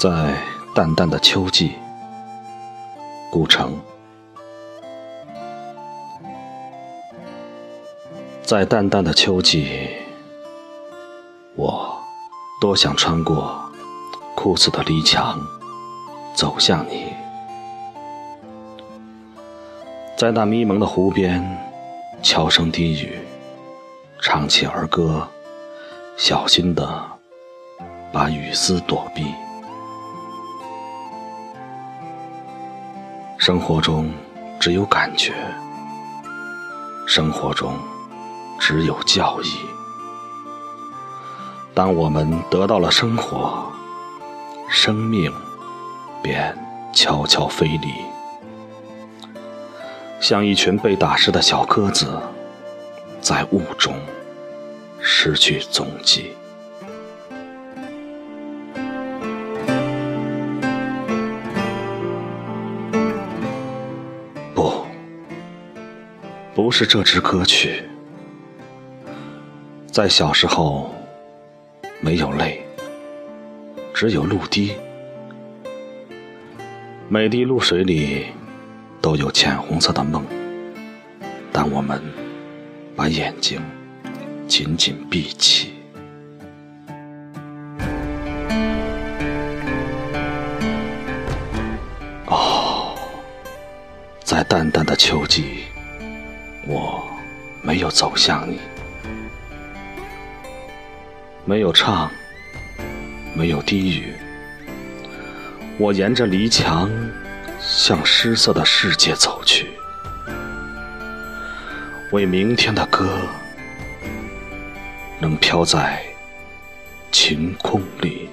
在淡淡的秋季，古城，在淡淡的秋季，我多想穿过枯死的篱墙，走向你，在那迷蒙的湖边，悄声低语，唱起儿歌，小心的把雨丝躲避。生活中只有感觉，生活中只有教义。当我们得到了生活，生命便悄悄飞离，像一群被打湿的小鸽子，在雾中失去踪迹。不是这支歌曲，在小时候没有泪，只有露滴。每滴露水里都有浅红色的梦。当我们把眼睛紧紧闭起，哦，在淡淡的秋季。我没有走向你，没有唱，没有低语。我沿着篱墙向失色的世界走去，为明天的歌能飘在晴空里。